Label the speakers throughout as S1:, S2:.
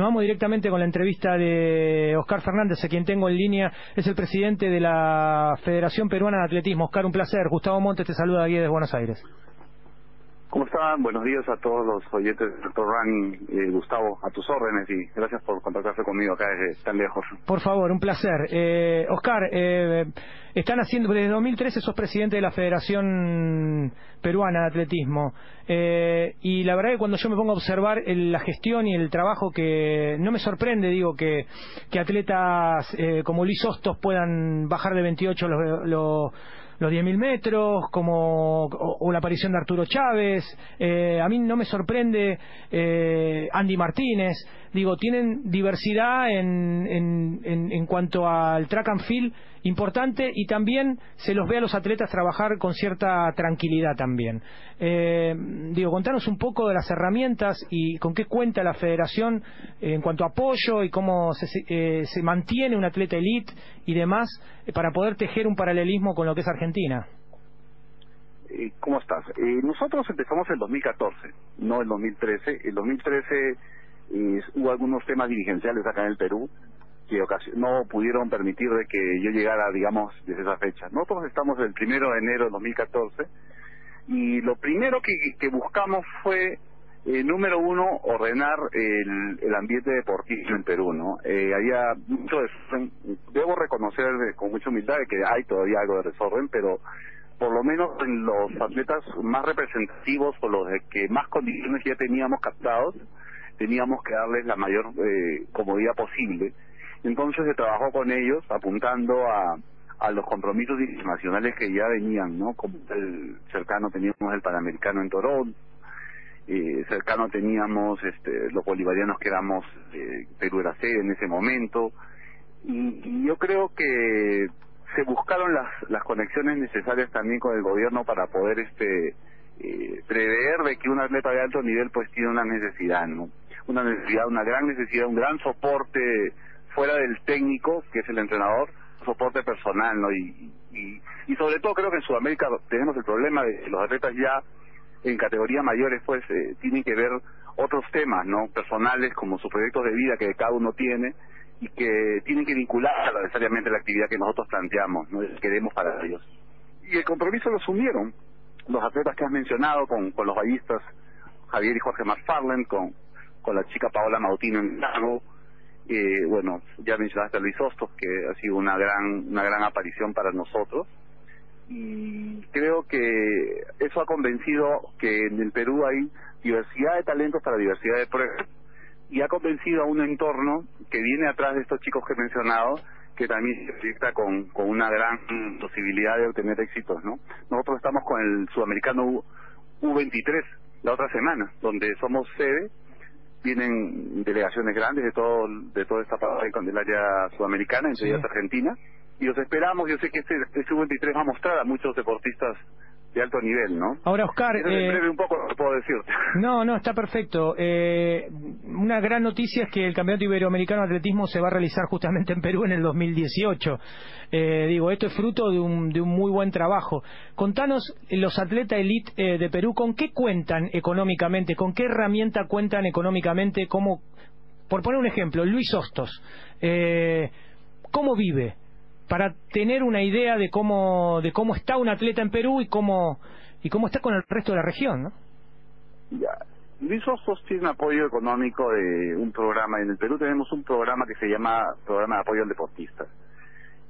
S1: Nos vamos directamente con la entrevista de Oscar Fernández, a quien tengo en línea. Es el presidente de la Federación Peruana de Atletismo. Oscar, un placer. Gustavo Montes te saluda aquí desde Buenos Aires.
S2: Buenos días a todos los oyentes del Dr. Rani, eh, Gustavo, a tus órdenes y gracias por contactarse conmigo acá desde tan lejos.
S1: Por favor, un placer. Eh, Oscar, eh, están haciendo, desde 2013 sos presidente de la Federación Peruana de Atletismo eh, y la verdad que cuando yo me pongo a observar la gestión y el trabajo que no me sorprende, digo, que, que atletas eh, como Luis Hostos puedan bajar de 28 los... los los 10.000 metros, como o, la aparición de Arturo Chávez. Eh, a mí no me sorprende eh, Andy Martínez. Digo, tienen diversidad en, en, en, cuanto al track and field importante y también se los ve a los atletas trabajar con cierta tranquilidad también. Eh, digo, contanos un poco de las herramientas y con qué cuenta la federación en cuanto a apoyo y cómo se, eh, se mantiene un atleta elite y demás eh, para poder tejer un paralelismo con lo que es Argentina.
S2: ¿Cómo estás? nosotros empezamos en 2014, no en 2013. En 2013 hubo algunos temas dirigenciales acá en el Perú que no pudieron permitir de que yo llegara, digamos, desde esa fecha. Nosotros estamos el primero de enero de 2014 y lo primero que, que buscamos fue, eh, número uno, ordenar el, el ambiente deportivo en Perú, ¿no? Eh, había mucho desorden, debo reconocer con mucha humildad que hay todavía algo de desorden, pero por lo menos en los atletas más representativos o los de que más condiciones ya teníamos captados, teníamos que darles la mayor eh, comodidad posible. Entonces se trabajó con ellos apuntando a, a los compromisos internacionales que ya venían, ¿no? Como el cercano teníamos el Panamericano en Toronto, eh, cercano teníamos este, los bolivarianos que éramos eh, Perú era sede en ese momento, y, yo creo que se buscaron las, las conexiones necesarias también con el gobierno para poder este eh, prever de que un atleta de alto nivel pues tiene una necesidad, ¿no? Una necesidad, una gran necesidad, un gran soporte fuera del técnico, que es el entrenador, soporte personal, ¿no? Y, y, sobre todo creo que en Sudamérica tenemos el problema de que los atletas ya en categorías mayores pues eh, tienen que ver otros temas, ¿no? Personales como sus proyectos de vida que cada uno tiene y que tienen que vincular necesariamente la actividad que nosotros planteamos, ¿no? Queremos para ellos. Y el compromiso lo asumieron los atletas que has mencionado con, con los ballistas Javier y Jorge McFarland, con, la chica Paola Mautino en Lago, eh, bueno, ya mencionaste a Luis Hostos, que ha sido una gran, una gran aparición para nosotros. Y creo que eso ha convencido que en el Perú hay diversidad de talentos para diversidad de pruebas. Y ha convencido a un entorno que viene atrás de estos chicos que he mencionado, que también se proyecta con, con una gran posibilidad de obtener éxitos, ¿no? Nosotros estamos con el sudamericano U, U23 la otra semana, donde somos sede vienen delegaciones grandes de todo de toda esta parte del área sudamericana, entre ellas Argentina, y los esperamos, yo sé que este, este 23 va a mostrar a muchos deportistas de alto nivel, ¿no?
S1: Ahora, Oscar...
S2: Eh, un poco lo puedo decir.
S1: No, no, está perfecto. Eh, una gran noticia es que el Campeonato Iberoamericano de Atletismo se va a realizar justamente en Perú en el 2018. Eh, digo, esto es fruto de un, de un muy buen trabajo. Contanos, los atletas elite eh, de Perú, ¿con qué cuentan económicamente? ¿Con qué herramienta cuentan económicamente? ¿Cómo, por poner un ejemplo, Luis Hostos, eh, ¿cómo vive? Para tener una idea de cómo de cómo está un atleta en Perú y cómo y cómo está con el resto de la región, ¿no?
S2: Ya. Luis Osos tiene apoyo económico de un programa. En el Perú tenemos un programa que se llama Programa de Apoyo al Deportista.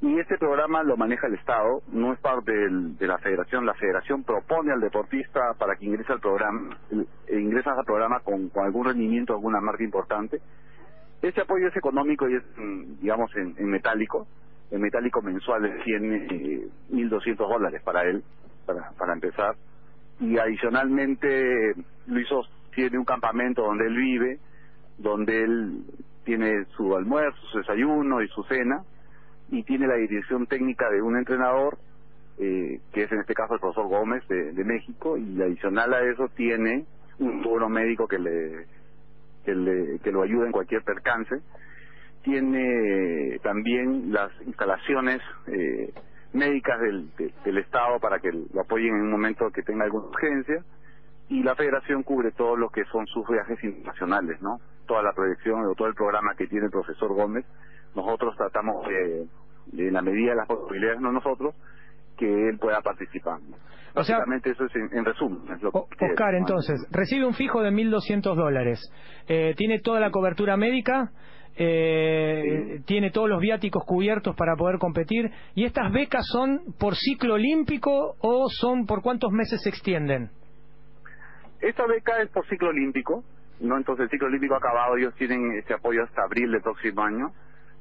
S2: Y este programa lo maneja el Estado, no es parte de la federación. La federación propone al deportista para que ingrese al programa, e ingresa al programa con, algún rendimiento, alguna marca importante. Ese apoyo es económico y es, mm, digamos, en metálico el metálico mensual tiene eh, 1.200 dólares para él, para, para empezar. Y adicionalmente, Luis tiene un campamento donde él vive, donde él tiene su almuerzo, su desayuno y su cena, y tiene la dirección técnica de un entrenador, eh, que es en este caso el profesor Gómez de, de México, y adicional a eso tiene un seguro médico que le, que le que lo ayuda en cualquier percance tiene también las instalaciones eh, médicas del, del Estado para que lo apoyen en un momento que tenga alguna urgencia y la federación cubre todo lo que son sus viajes internacionales, ¿no? toda la proyección o todo el programa que tiene el profesor Gómez. Nosotros tratamos de, en la medida de las posibilidades, no nosotros, que él pueda participar. Básicamente eso es en, resumen.
S1: Oscar, entonces, recibe un fijo de 1.200 dólares. Eh, ¿Tiene toda la cobertura médica? Eh, tiene todos los viáticos cubiertos para poder competir. ¿Y estas becas son por ciclo olímpico o son por cuántos meses se extienden?
S2: Esta beca es por ciclo olímpico, no entonces el ciclo olímpico acabado, ellos tienen este apoyo hasta abril del próximo año,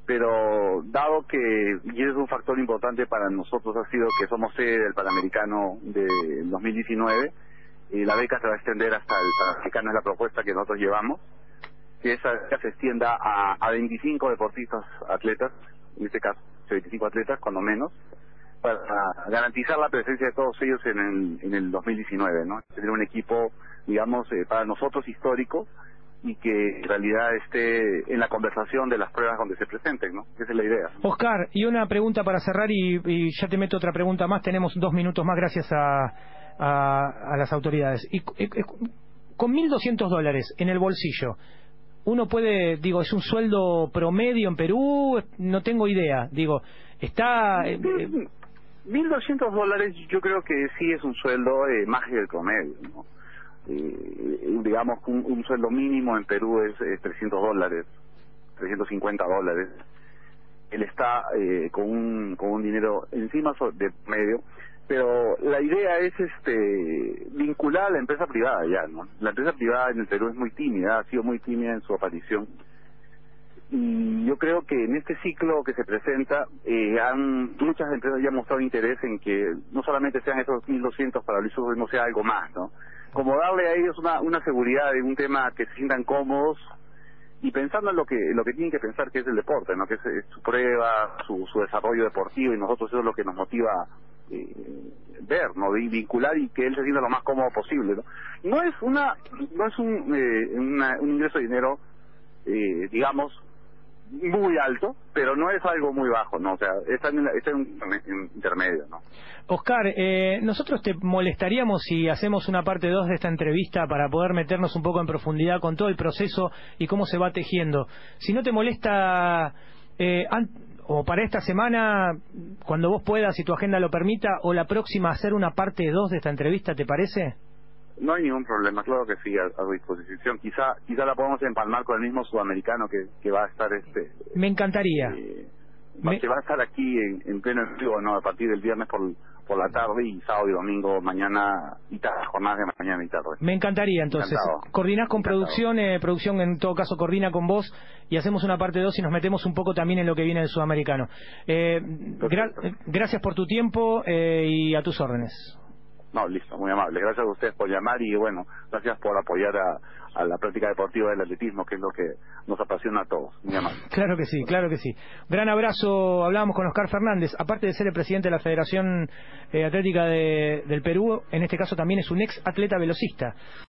S2: pero dado que, y es un factor importante para nosotros, ha sido que somos sede del Panamericano de 2019, y la beca se va a extender hasta el Panamericano, es la propuesta que nosotros llevamos, que esa se extienda a, a 25 deportistas atletas, en este caso 25 atletas, cuando menos, para garantizar la presencia de todos ellos en el, en el 2019, ¿no? Tener un equipo digamos, eh, para nosotros histórico y que en realidad esté en la conversación de las pruebas donde se presenten, ¿no? Esa es la idea.
S1: Oscar, y una pregunta para cerrar y, ya te meto otra pregunta más. Tenemos dos minutos más gracias a, a, las autoridades. Y, con 1.200 dólares en el bolsillo, uno puede, digo, es un sueldo promedio en Perú, no tengo idea, digo, está... Eh,
S2: 1.200 eh, dólares yo creo que sí es un sueldo eh, más que el promedio, ¿no? eh, digamos un, un sueldo mínimo en Perú es, 300 dólares, 350 dólares. Él está eh, con, un, con un dinero encima de medio, pero la idea es este vincular a la empresa privada ya, ¿no? La empresa privada en el Perú es muy tímida, ha sido muy tímida en su aparición. Y yo creo que en este ciclo que se presenta, eh, han, muchas empresas ya han mostrado interés en que no solamente sean esos 1.200 para Luis no sea algo más, ¿no? como darle a ellos una, una seguridad en un tema que se sientan cómodos y pensando en lo que lo que tienen que pensar que es el deporte, ¿no? que es, su prueba, su, su desarrollo deportivo y nosotros eso es lo que nos motiva ver, ¿no? Y vincular y que él se sienta lo más cómodo posible, ¿no? No es una no es un, eh, un ingreso de dinero, eh, digamos, muy alto, pero no es algo muy bajo, ¿no? O sea, está en un intermedio, ¿no?
S1: Oscar, eh, nosotros te molestaríamos si hacemos una parte 2 de esta entrevista para poder meternos un poco en profundidad con todo el proceso y cómo se va tejiendo. Si no te molesta, eh, o para esta semana, cuando vos puedas y tu agenda lo permita, o la próxima hacer una parte 2 de esta entrevista, ¿te parece?
S2: No hay ningún problema, claro que sí, a, a disposición. Quizá quizá la podemos empalmar con el mismo sudamericano que, que va a estar este...
S1: Me encantaría.
S2: Eh, Que va a estar aquí en, en pleno vivo, ¿no? A partir del viernes por, por la tarde y sábado y domingo mañana y tarde, jornadas de mañana y tarde.
S1: Me encantaría entonces. Coordinás con producción, eh, producción en todo caso coordina con vos y hacemos una parte 2 y nos metemos un poco también en lo que viene del sudamericano. Eh, gracias por tu tiempo eh, y a tus órdenes.
S2: No, listo, muy amable. Gracias a ustedes por llamar y bueno, gracias por apoyar a, la práctica deportiva del atletismo, que es lo que nos apasiona a todos. Muy amable.
S1: Claro que sí, claro que sí. Gran abrazo. Hablábamos con Oscar Fernández. Aparte de ser el presidente de la Federación eh, Atlética de, del Perú, en este caso también es un ex atleta velocista.